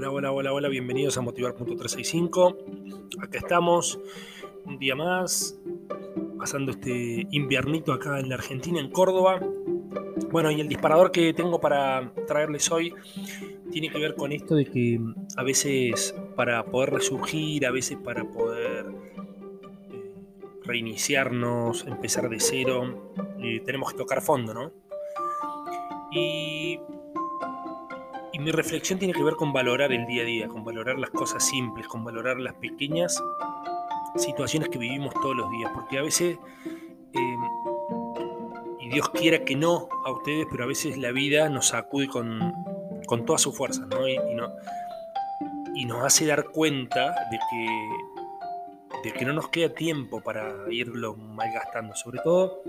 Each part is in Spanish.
Hola, hola, hola, hola, bienvenidos a Motivar.365. Acá estamos, un día más, pasando este inviernito acá en la Argentina, en Córdoba. Bueno, y el disparador que tengo para traerles hoy tiene que ver con esto de que a veces para poder resurgir, a veces para poder eh, reiniciarnos, empezar de cero, eh, tenemos que tocar fondo, ¿no? Y y mi reflexión tiene que ver con valorar el día a día, con valorar las cosas simples, con valorar las pequeñas situaciones que vivimos todos los días. Porque a veces, em, y Dios quiera que no a ustedes, pero a veces la vida nos sacude con, con todas sus fuerzas. Y, no, y nos hace dar cuenta de que, de que no nos queda tiempo para irlo malgastando. Sobre todo,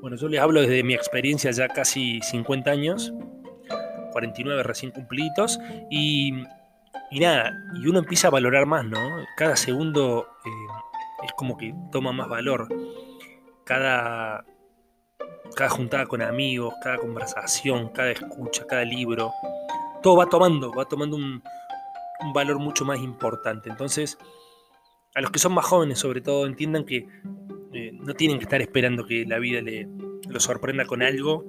bueno, yo les hablo desde mi experiencia ya casi 50 años 49 recién cumplidos y, nada, y uno empieza a valorar más, ¿no? Cada segundo eh, es como que toma más valor. Cada, cada juntada con amigos, cada conversación, cada escucha, cada libro, todo va tomando, va tomando un, valor mucho más importante. Entonces, a los que son más jóvenes sobre todo, entiendan que eh, no tienen que estar esperando que la vida le, los sorprenda con algo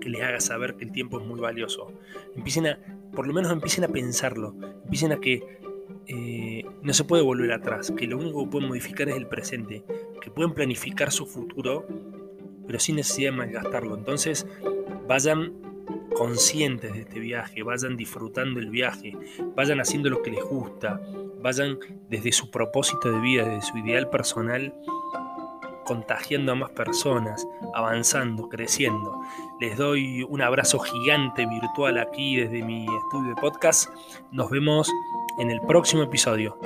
que les haga saber que el tiempo es muy valioso. Empiecen a, por lo menos empiecen a pensarlo, empiecen a que eh, no se puede volver atrás, que lo único que pueden modificar es el presente, que pueden planificar su futuro, pero sin necesidad de malgastarlo. Entonces, vayan conscientes de este viaje, vayan disfrutando el viaje, vayan haciendo lo que les gusta, vayan desde su propósito de vida, desde su ideal personal, contagiando a más personas, avanzando, creciendo. Les doy un abrazo gigante virtual aquí desde mi estudio de podcast. Nos vemos en el próximo episodio.